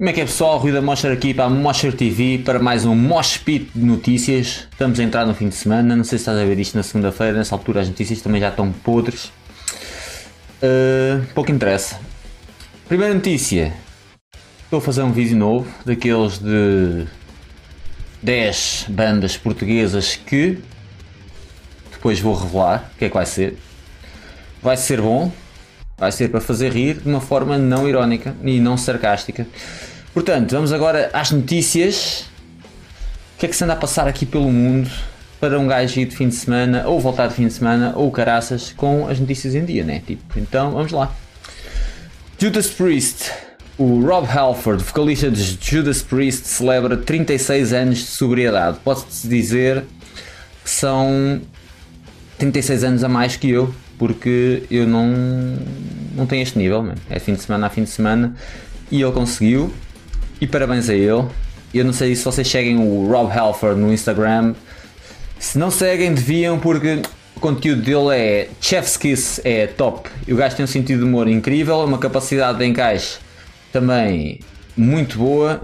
Como é que é pessoal? Rui da Mostra aqui para a Mostra TV para mais um Mosh Pit de notícias. Estamos a entrar no fim de semana, não sei se estás a ver isto na segunda-feira, nessa altura as notícias também já estão podres. Uh, pouco interessa. Primeira notícia. Estou a fazer um vídeo novo, daqueles de 10 bandas portuguesas que depois vou revelar o que é que vai ser. Vai ser bom, vai ser para fazer rir de uma forma não irónica e não sarcástica. Portanto, vamos agora às notícias. O que é que se anda a passar aqui pelo mundo para um gajo ir de fim de semana, ou voltar de fim de semana, ou caraças, com as notícias em dia, né? Tipo, então vamos lá. Judas Priest. O Rob Halford, vocalista de Judas Priest, celebra 36 anos de sobriedade. Posso-te dizer que são 36 anos a mais que eu, porque eu não, não tenho este nível, man. é fim de semana a fim de semana, e ele conseguiu e parabéns a ele. Eu não sei se vocês seguem o Rob Halford no Instagram. Se não seguem, deviam, porque o conteúdo dele é Chef's Kiss, é top. O gajo tem um sentido de humor incrível, uma capacidade de encaixe também muito boa.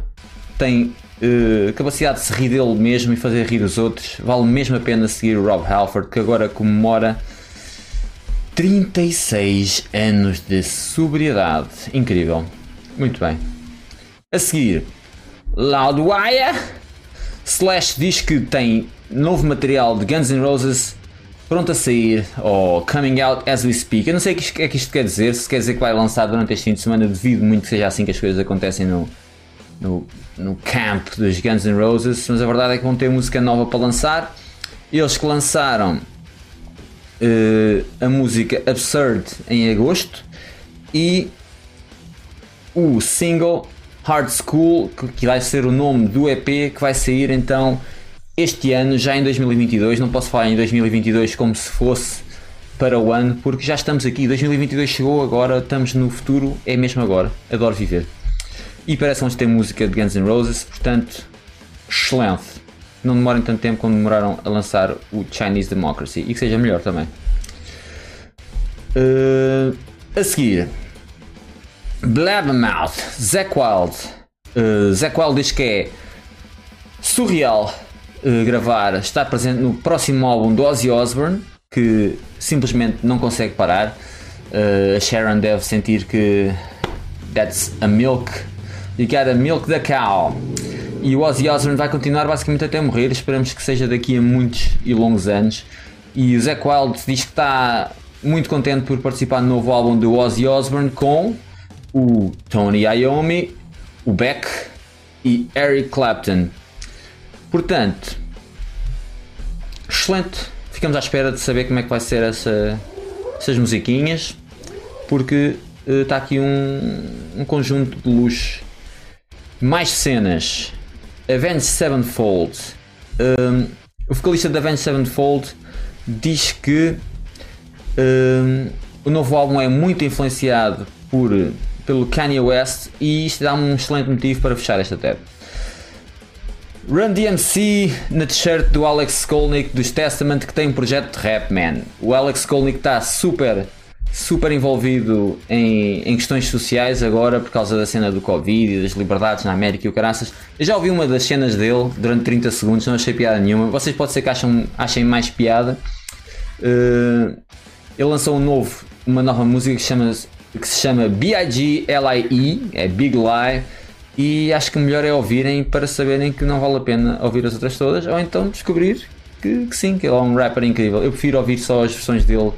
Tem uh, capacidade de se rir dele mesmo e fazer rir os outros. Vale mesmo a pena seguir o Rob Halford, que agora comemora 36 anos de sobriedade. Incrível. Muito bem. A seguir, Loudwire. Slash diz que tem novo material de Guns N' Roses pronto a sair ou coming out as we speak. Eu não sei o que é que isto quer dizer, se quer dizer que vai lançar durante este fim de semana, devido muito que seja assim que as coisas acontecem no, no, no camp dos Guns N' Roses, mas a verdade é que vão ter música nova para lançar. Eles que lançaram uh, a música Absurd em agosto e o single Hard School, que vai ser o nome do EP que vai sair então este ano, já em 2022. Não posso falar em 2022 como se fosse para o ano, porque já estamos aqui. 2022 chegou, agora estamos no futuro, é mesmo agora. Adoro viver. E parece que ter música de Guns N' Roses, portanto, excelente. Não demorem tanto tempo como demoraram a lançar o Chinese Democracy e que seja melhor também. Uh, a seguir, Blabbermouth, Zack Wild. Uh, Zack Wild diz que é surreal uh, gravar, estar presente no próximo álbum do Ozzy Osbourne, que simplesmente não consegue parar. Uh, a Sharon deve sentir que that's a milk, you gotta milk the cow. E o Ozzy Osbourne vai continuar basicamente até morrer, esperamos que seja daqui a muitos e longos anos. E o Zack Wild diz que está muito contente por participar no novo álbum do Ozzy Osbourne com o Tony Iommi, o Beck e Eric Clapton. Portanto, excelente. Ficamos à espera de saber como é que vai ser essa, essas musiquinhas, porque uh, está aqui um, um conjunto de luxo. Mais cenas. Avenged Sevenfold. Um, o vocalista da Avenged Sevenfold diz que um, o novo álbum é muito influenciado por pelo Kanye West e isto dá-me um excelente motivo para fechar esta tab. Run DMC na t-shirt do Alex Skolnick dos Testament que tem um projeto de rap, man. O Alex Skolnick está super, super envolvido em, em questões sociais agora por causa da cena do Covid e das liberdades na América e o caraças. Eu já ouvi uma das cenas dele durante 30 segundos, não achei piada nenhuma. Vocês pode ser que acham, achem mais piada. Uh, ele lançou um novo, uma nova música que chama que se chama B-I-G-L-I-E, é Big Lie, e acho que melhor é ouvirem para saberem que não vale a pena ouvir as outras todas, ou então descobrir que, que sim, que ele é um rapper incrível. Eu prefiro ouvir só as versões dele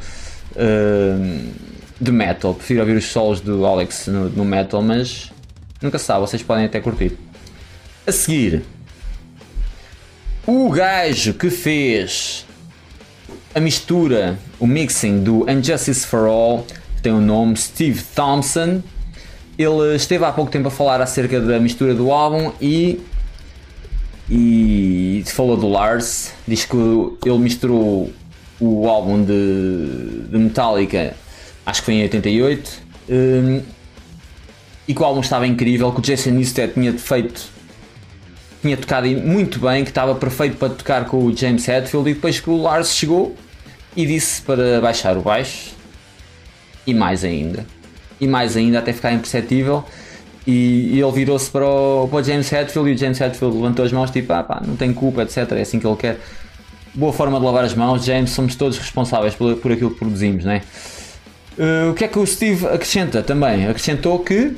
de metal, prefiro ouvir os solos do Alex no, no metal, mas nunca sabe, vocês podem até curtir. A seguir, o gajo que fez a mistura, o mixing do Injustice for All tem o nome Steve Thompson. Ele esteve há pouco tempo a falar acerca da mistura do álbum e, e falou do Lars. Diz que ele misturou o álbum de, de Metallica, acho que foi em 88, um, e que o álbum estava incrível, que o Jason Newsted tinha feito tinha tocado muito bem, que estava perfeito para tocar com o James Hetfield e depois que o Lars chegou e disse para baixar o baixo e mais ainda. E mais ainda até ficar imperceptível. E, e ele virou-se para o, para o James Hetfield e o James Hetfield levantou as mãos, tipo, ah pá, não tem culpa, etc. É assim que ele quer. Boa forma de lavar as mãos, James, somos todos responsáveis por, por aquilo que produzimos, não é? Uh, o que é que o Steve acrescenta também? Acrescentou que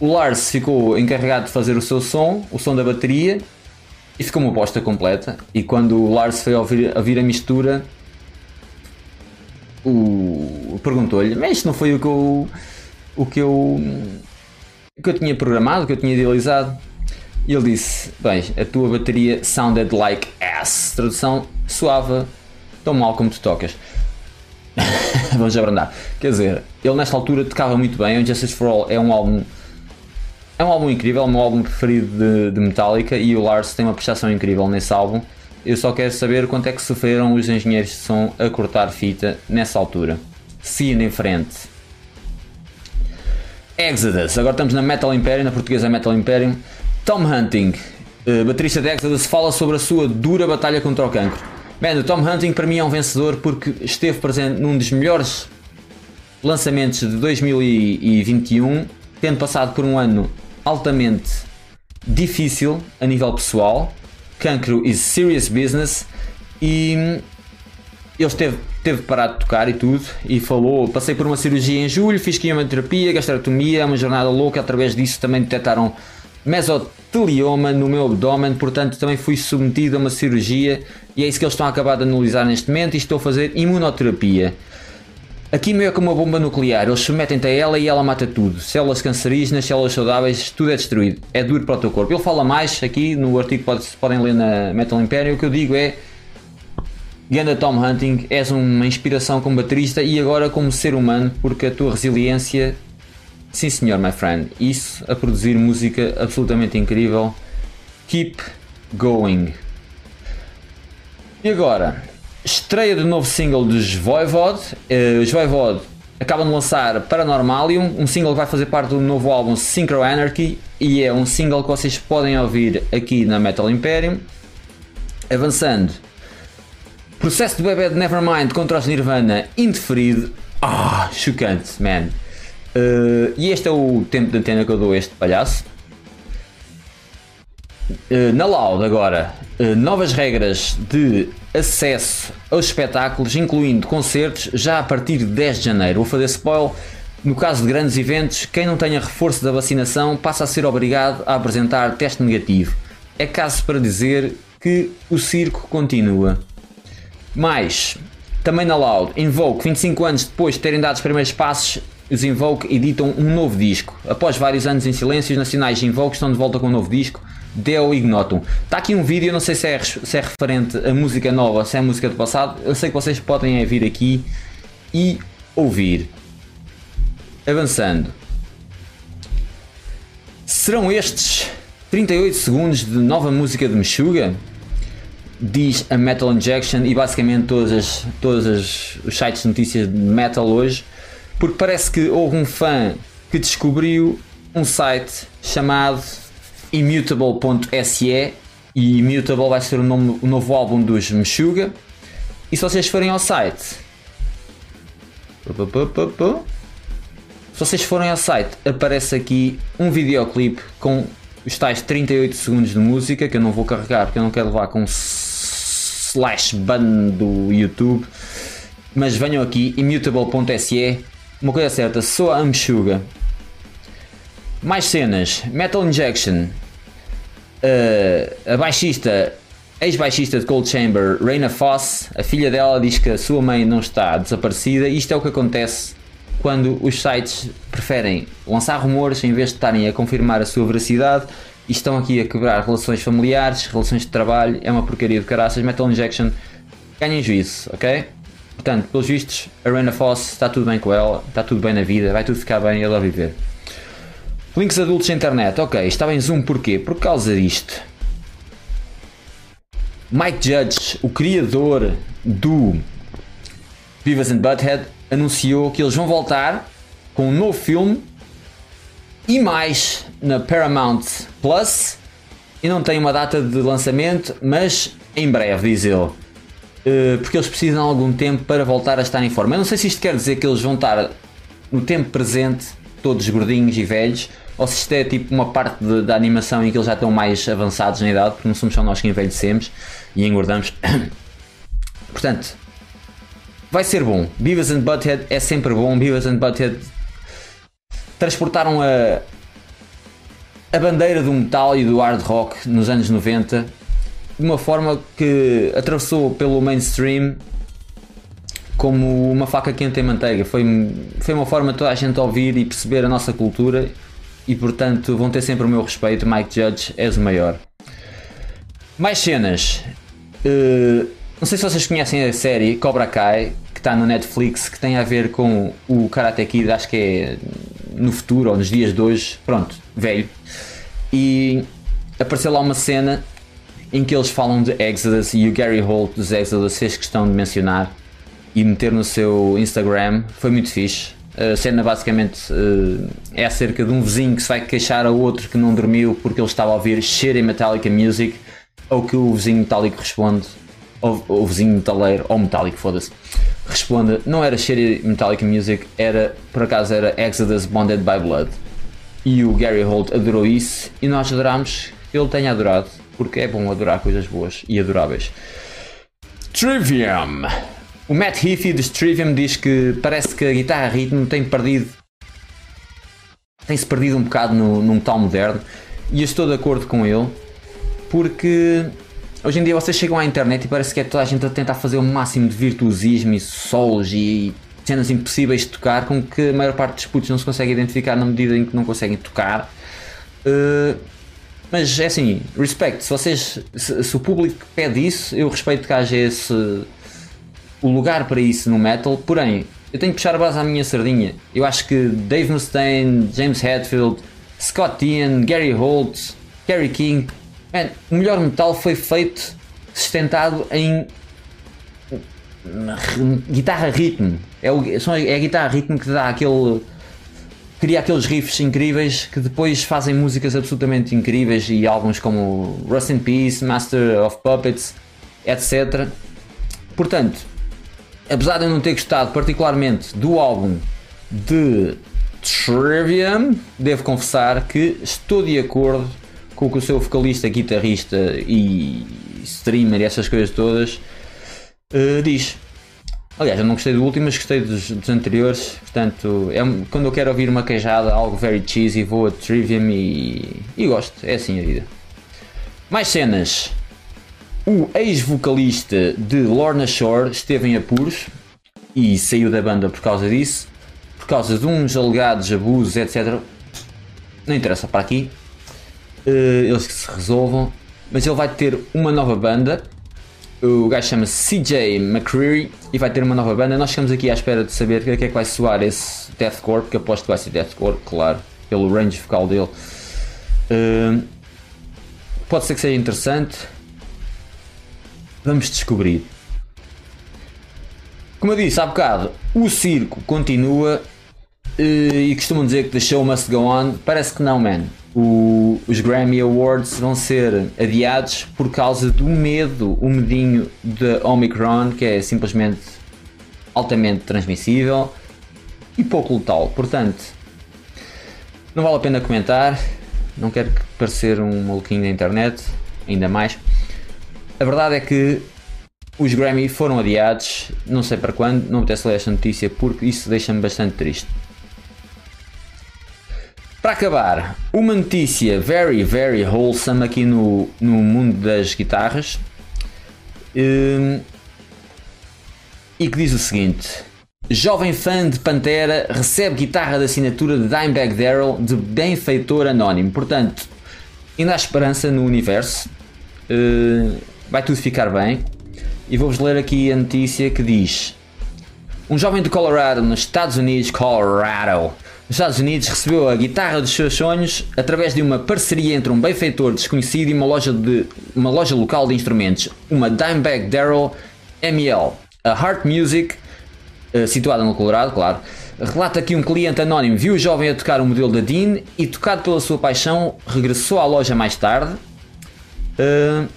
o Lars ficou encarregado de fazer o seu som, o som da bateria, e ficou uma bosta completa. E quando o Lars foi ouvir, ouvir a mistura, o perguntou-lhe: Mas isto não foi o que eu. O que eu. O que eu tinha programado, o que eu tinha idealizado? E ele disse: Bem, a tua bateria sounded like ass. Tradução: suava tão mal como tu tocas. Vamos abrandar. Quer dizer, ele nesta altura tocava muito bem. O Justice for All é um álbum. É um álbum incrível, é o meu álbum preferido de, de Metallica e o Lars tem uma prestação incrível nesse álbum. Eu só quero saber quanto é que sofreram os engenheiros de som a cortar fita nessa altura. Seguindo em frente. Exodus. Agora estamos na Metal Imperium, na portuguesa Metal Imperium. Tom Hunting, uh, de Exodus, fala sobre a sua dura batalha contra o cancro. Man, o Tom Hunting para mim é um vencedor porque esteve presente num dos melhores lançamentos de 2021, tendo passado por um ano altamente difícil a nível pessoal cancro is serious business e ele esteve, teve parado de tocar e tudo e falou, passei por uma cirurgia em julho, fiz quimioterapia, gastrectomia, é uma jornada louca, através disso também detectaram mesotelioma no meu abdômen, portanto também fui submetido a uma cirurgia e é isso que eles estão a acabar de analisar neste momento e estou a fazer imunoterapia. A quimio é como uma bomba nuclear, eles submetem-te a ela e ela mata tudo. Células cancerígenas, células saudáveis, tudo é destruído. É duro para o teu corpo. Ele fala mais aqui no artigo que podem ler na Metal Imperium. O que eu digo é. Ganda Tom Hunting, és uma inspiração como baterista e agora como ser humano, porque a tua resiliência. Sim, senhor, my friend. Isso a produzir música absolutamente incrível. Keep going. E agora, estreia do novo single dos Voivod. Uh, os Voivod acabam de lançar Paranormalium, um single que vai fazer parte do novo álbum Synchro Anarchy e é um single que vocês podem ouvir aqui na Metal Imperium. Avançando, processo de bebê de Nevermind contra os Nirvana indeferido. Ah, chocante, man. Uh, e este é o tempo de antena que eu dou a este palhaço. Uh, na Loud agora, uh, novas regras de acesso aos espetáculos, incluindo concertos, já a partir de 10 de janeiro. Vou fazer spoiler. No caso de grandes eventos, quem não tenha reforço da vacinação passa a ser obrigado a apresentar teste negativo. É caso para dizer que o circo continua. Mais, também na Loud, Invoke, 25 anos depois de terem dado os primeiros passos, os Invoke editam um novo disco. Após vários anos em silêncio, os nacionais Invoke estão de volta com um novo disco. Deo Ignotum. Está aqui um vídeo, não sei se é, se é referente a música nova, se é música do passado. Eu sei que vocês podem vir aqui e ouvir. Avançando. Serão estes 38 segundos de nova música de Meshuga? Diz a Metal Injection e basicamente todas as, as, os sites de notícias de metal hoje, porque parece que houve um fã que descobriu um site chamado Immutable.se e Immutable vai ser o, nome, o novo álbum dos Meshuga. E se vocês forem ao site, se vocês forem ao site, aparece aqui um videoclipe com os tais 38 segundos de música que eu não vou carregar porque eu não quero levar com slash ban do YouTube. Mas venham aqui, immutable.se. Uma coisa certa, sou a Meshuga. Mais cenas, Metal Injection, uh, a baixista, ex-baixista de Cold Chamber, Raina Foss, a filha dela diz que a sua mãe não está desaparecida. Isto é o que acontece quando os sites preferem lançar rumores em vez de estarem a confirmar a sua veracidade e estão aqui a quebrar relações familiares, relações de trabalho. É uma porcaria de caraças. Metal Injection ganhem juízo, ok? Portanto, pelos vistos, a Raina Foss está tudo bem com ela, está tudo bem na vida, vai tudo ficar bem, ela vai viver. Links adultos na internet. Ok, estava em Zoom porquê? Por causa disto. Mike Judge, o criador do Beavis and Butthead, anunciou que eles vão voltar com um novo filme e mais na Paramount Plus. E não tem uma data de lançamento, mas em breve, diz ele. Uh, porque eles precisam de algum tempo para voltar a estar em forma. Eu não sei se isto quer dizer que eles vão estar no tempo presente todos gordinhos e velhos, ou se isto é tipo uma parte de, da animação em que eles já estão mais avançados na idade, porque não somos só nós que envelhecemos e engordamos. Portanto, vai ser bom. Beavis and Butthead é sempre bom. Beavis and Butthead transportaram a, a bandeira do metal e do hard rock nos anos 90 de uma forma que atravessou pelo mainstream como uma faca quente em manteiga. Foi, foi uma forma de toda a gente ouvir e perceber a nossa cultura e portanto vão ter sempre o meu respeito. Mike Judge és o maior. Mais cenas. Uh, não sei se vocês conhecem a série Cobra Kai, que está no Netflix, que tem a ver com o Karate Kid, acho que é no futuro ou nos dias de hoje, pronto, velho. E apareceu lá uma cena em que eles falam de Exodus e o Gary Holt dos Exodus fez questão de mencionar e meter no seu Instagram. Foi muito fixe. A cena basicamente uh, é acerca de um vizinho que se vai queixar a outro que não dormiu porque ele estava a ouvir Shitty Metallica Music, ou que o vizinho metálico responde, ou o vizinho metaleiro, ou metálico, foda-se, responde, não era Shitty Metallica Music, era, por acaso era Exodus Bonded by Blood. E o Gary Holt adorou isso e nós adorámos ele tenha adorado, porque é bom adorar coisas boas e adoráveis. Trivium! O Matt Heafy dos Trivium diz que parece que a guitarra ritmo tem perdido. tem-se perdido um bocado no, no metal moderno e eu estou de acordo com ele porque hoje em dia vocês chegam à internet e parece que é toda a gente a tentar fazer o máximo de virtuosismo e solos e cenas impossíveis de tocar com que a maior parte dos putos não se consegue identificar na medida em que não conseguem tocar. Uh, mas é assim, respect, se vocês se, se, o público pede isso, eu respeito que haja esse o lugar para isso no metal, porém, eu tenho que puxar a base à minha sardinha. Eu acho que Dave Mustaine, James Hetfield, Scott Ian, Gary Holt, Gary King, man, o melhor metal foi feito sustentado em guitarra ritmo. É, é a guitarra ritmo que dá aquele. Cria aqueles riffs incríveis que depois fazem músicas absolutamente incríveis e álbuns como Rust in Peace, Master of Puppets, etc. Portanto, apesar de eu não ter gostado particularmente do álbum de Trivium, devo confessar que estou de acordo com o que o seu vocalista, guitarrista e streamer e essas coisas todas uh, diz. Aliás, eu não gostei do último, mas gostei dos, dos anteriores. Portanto, é, quando eu quero ouvir uma queijada, algo very cheesy, vou a Trivium e, e gosto. É assim a vida. Mais cenas. O ex-vocalista de Lorna Shore esteve em apuros e saiu da banda por causa disso, por causa de uns alegados abusos, etc. Não interessa para aqui, uh, eles que se resolvam. Mas ele vai ter uma nova banda. O gajo chama-se CJ McCreary e vai ter uma nova banda. Nós ficamos aqui à espera de saber o que é que vai soar esse deathcore, porque aposto que vai ser deathcore, claro, pelo range vocal dele. Uh, pode ser que seja interessante. Vamos descobrir. Como eu disse há bocado, o circo continua eh, e costumam dizer que the show must go on. Parece que não, man. O, os Grammy Awards vão ser adiados por causa do medo, o medinho da Omicron, que é simplesmente altamente transmissível e pouco letal. Portanto, não vale a pena comentar. Não quero parecer um maluquinho da internet, ainda mais. A verdade é que os Grammy foram adiados, não sei para quando, não me apetece ler esta notícia porque isso deixa-me bastante triste. Para acabar, uma notícia very, very wholesome aqui no, no mundo das guitarras um, e que diz o seguinte: Jovem fã de Pantera recebe guitarra de assinatura de Dimebag Darrell de benfeitor anónimo. Portanto, ainda há esperança no universo. Uh, vai tudo ficar bem. E vou-vos ler aqui a notícia que diz: Um jovem de Colorado, nos Estados Unidos, Colorado, nos Estados Unidos, recebeu a guitarra dos seus sonhos através de uma parceria entre um benfeitor desconhecido e uma loja, de, uma loja local de instrumentos, uma Dimebag Darrell ML. A Heart Music, uh, situada no Colorado, claro, relata que um cliente anónimo viu o jovem a tocar o modelo da Dean e, tocado pela sua paixão, regressou à loja mais tarde. Uh,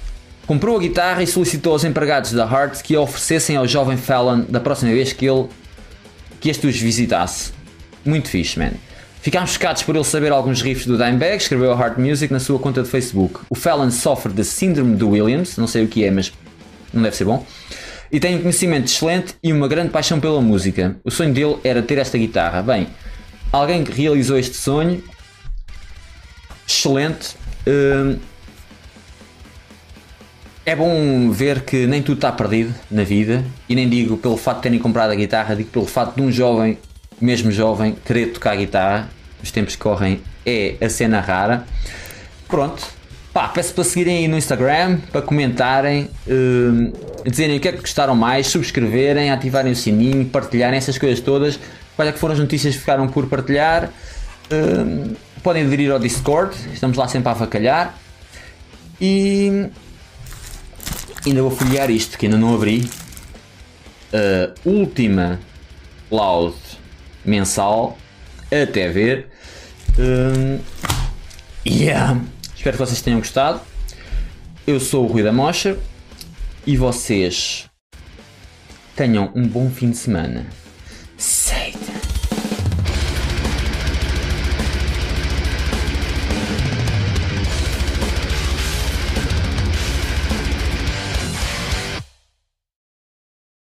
Comprou a guitarra e solicitou aos empregados da Heart que a oferecessem ao jovem Fallon da próxima vez que ele que este os visitasse. Muito fixe, man. Ficámos chocados por ele saber alguns riffs do Dimebag, escreveu a Heart Music na sua conta de Facebook. O Fallon sofre de síndrome de Williams, não sei o que é, mas não deve ser bom. E tem um conhecimento excelente e uma grande paixão pela música. O sonho dele era ter esta guitarra. Bem, alguém que realizou este sonho, excelente. Hum, é bom ver que nem tudo está perdido na vida, e nem digo pelo facto de terem comprado a guitarra, digo pelo facto de um jovem, mesmo jovem, querer tocar guitarra os tempos que correm é a cena rara. Pronto, pá, peço para seguirem aí no Instagram, para comentarem, uh, dizerem o que é que gostaram mais, subscreverem, ativarem o sininho, partilharem essas coisas todas. Quais é que foram as notícias que ficaram por partilhar? Uh, podem aderir ao Discord, estamos lá sempre a avacalhar. E ainda vou folhear isto que ainda não abri. A última loud mensal até ver. Um, yeah. Espero que vocês tenham gostado. Eu sou o Rui da Mocha e vocês tenham um bom fim de semana.